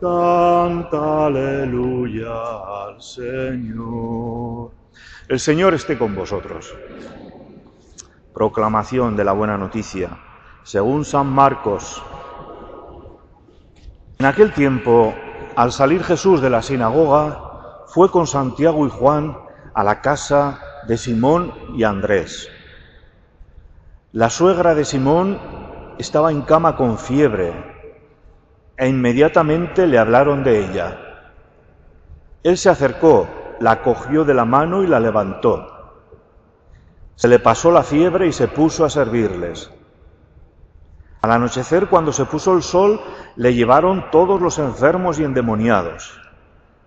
Canta aleluya al Señor. El Señor esté con vosotros. Proclamación de la buena noticia, según San Marcos. En aquel tiempo, al salir Jesús de la sinagoga, fue con Santiago y Juan a la casa de Simón y Andrés. La suegra de Simón estaba en cama con fiebre e inmediatamente le hablaron de ella. Él se acercó, la cogió de la mano y la levantó. Se le pasó la fiebre y se puso a servirles. Al anochecer, cuando se puso el sol, le llevaron todos los enfermos y endemoniados.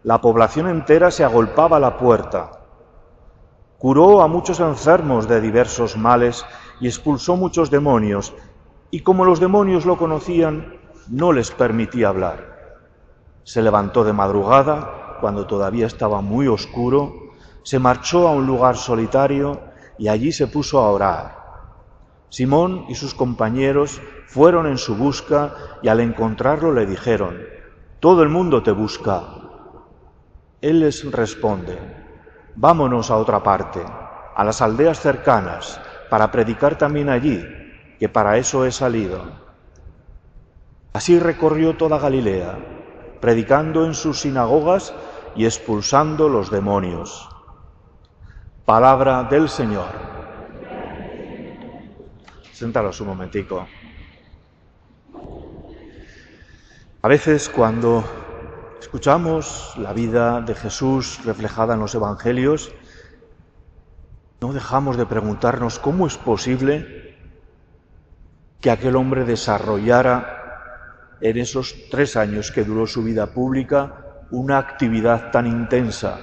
La población entera se agolpaba a la puerta. Curó a muchos enfermos de diversos males y expulsó muchos demonios, y como los demonios lo conocían, no les permitía hablar. Se levantó de madrugada, cuando todavía estaba muy oscuro, se marchó a un lugar solitario y allí se puso a orar. Simón y sus compañeros fueron en su busca y al encontrarlo le dijeron, Todo el mundo te busca. Él les responde, Vámonos a otra parte, a las aldeas cercanas, para predicar también allí, que para eso he salido. Así recorrió toda Galilea, predicando en sus sinagogas y expulsando los demonios. Palabra del Señor. Séntalos un momentico. A veces cuando escuchamos la vida de Jesús reflejada en los Evangelios, no dejamos de preguntarnos cómo es posible que aquel hombre desarrollara en esos tres años que duró su vida pública una actividad tan intensa.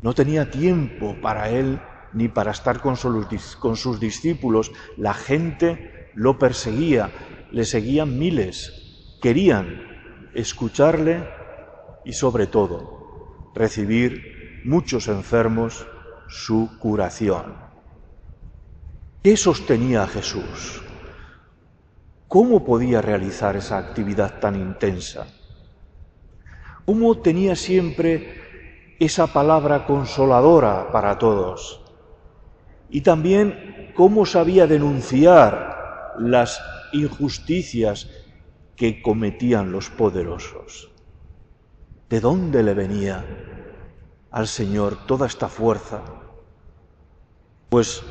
No tenía tiempo para él ni para estar con sus, discípulos. La gente lo perseguía, le seguían miles, querían escucharle y sobre todo recibir muchos enfermos su curación. ¿Qué sostenía a Jesús? ¿Cómo podía realizar esa actividad tan intensa? ¿Cómo tenía siempre esa palabra consoladora para todos? Y también cómo sabía denunciar las injusticias que cometían los poderosos. ¿De dónde le venía al Señor toda esta fuerza? Pues,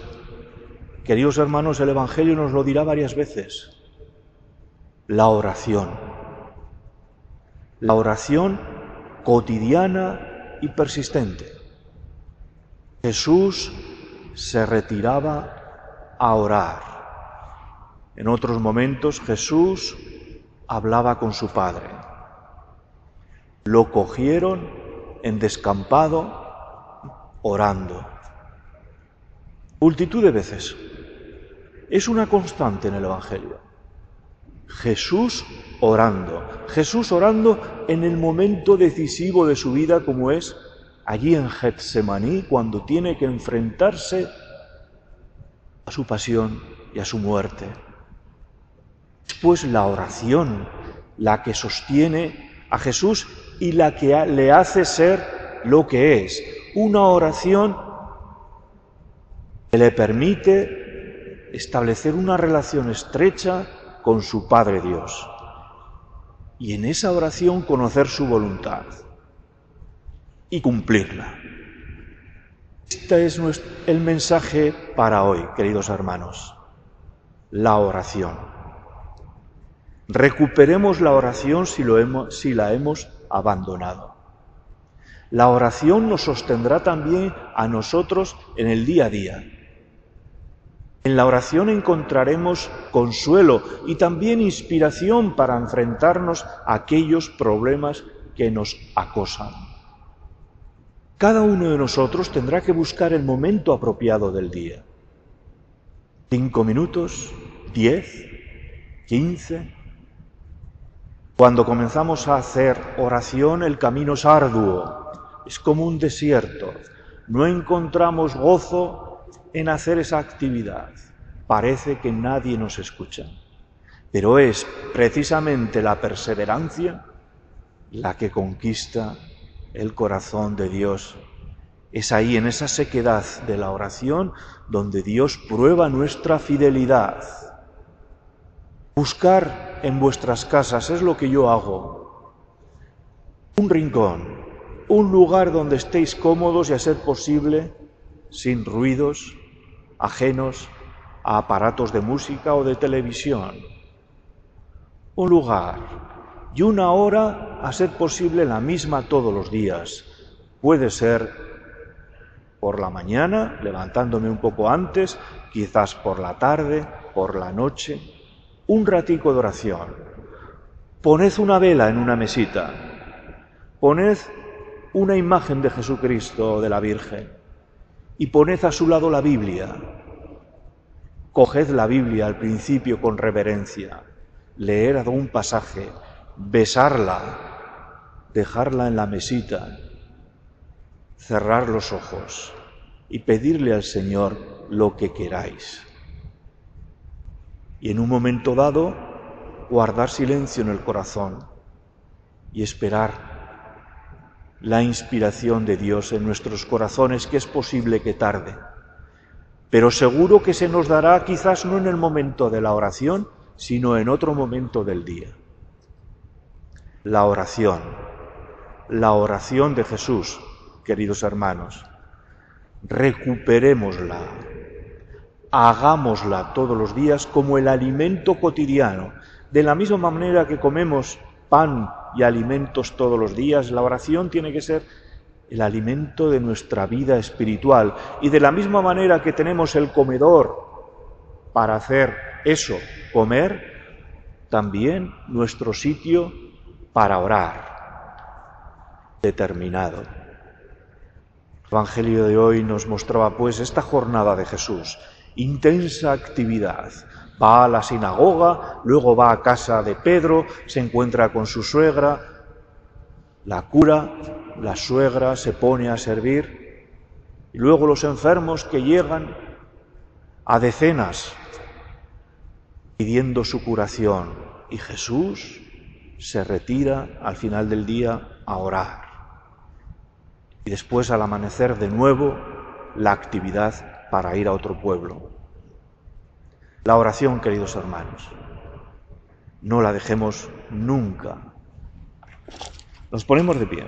queridos hermanos, el Evangelio nos lo dirá varias veces la oración. La oración cotidiana y persistente. Jesús se retiraba a orar. En otros momentos Jesús hablaba con su Padre. Lo cogieron en descampado orando. Multitud de veces. Es una constante en el Evangelio. Jesús orando, Jesús orando en el momento decisivo de su vida como es allí en Getsemaní cuando tiene que enfrentarse a su pasión y a su muerte. Después la oración, la que sostiene a Jesús y la que le hace ser lo que es, una oración que le permite establecer una relación estrecha con su Padre Dios y en esa oración conocer su voluntad y cumplirla. Este es el mensaje para hoy, queridos hermanos, la oración. Recuperemos la oración si, si la hemos abandonado. La oración nos sostendrá también a nosotros en el día a día, en la oración encontraremos consuelo y también inspiración para enfrentarnos a aquellos problemas que nos acosan. Cada uno de nosotros tendrá que buscar el momento apropiado del día. Cinco minutos, diez, quince. Cuando comenzamos a hacer oración el camino es arduo, es como un desierto. No encontramos gozo en hacer esa actividad. Parece que nadie nos escucha. Pero es precisamente la perseverancia la que conquista el corazón de Dios. Es ahí, en esa sequedad de la oración, donde Dios prueba nuestra fidelidad. Buscar en vuestras casas es lo que yo hago. Un rincón, un lugar donde estéis cómodos y a ser posible sin ruidos ajenos a aparatos de música o de televisión. Un lugar y una hora a ser posible la misma todos los días. Puede ser por la mañana, levantándome un poco antes, quizás por la tarde, por la noche, un ratico de oración. Poned una vela en una mesita, poned una imagen de Jesucristo o de la Virgen y poned a su lado la Biblia. Coged la Biblia al principio con reverencia, leer algún pasaje, besarla, dejarla en la mesita, cerrar los ojos y pedirle al Señor lo que queráis. Y en un momento dado, guardar silencio en el corazón y esperar la inspiración de Dios en nuestros corazones, que es posible que tarde. Pero seguro que se nos dará quizás no en el momento de la oración, sino en otro momento del día la oración, la oración de Jesús, queridos hermanos. Recuperémosla, hagámosla todos los días como el alimento cotidiano. De la misma manera que comemos pan y alimentos todos los días, la oración tiene que ser el alimento de nuestra vida espiritual. Y de la misma manera que tenemos el comedor para hacer eso, comer, también nuestro sitio para orar determinado. El Evangelio de hoy nos mostraba pues esta jornada de Jesús, intensa actividad. Va a la sinagoga, luego va a casa de Pedro, se encuentra con su suegra, la cura, la suegra se pone a servir, y luego los enfermos que llegan a decenas pidiendo su curación. Y Jesús se retira al final del día a orar. Y después al amanecer de nuevo la actividad para ir a otro pueblo. La oración, queridos hermanos, no la dejemos nunca. Nos ponemos de pie.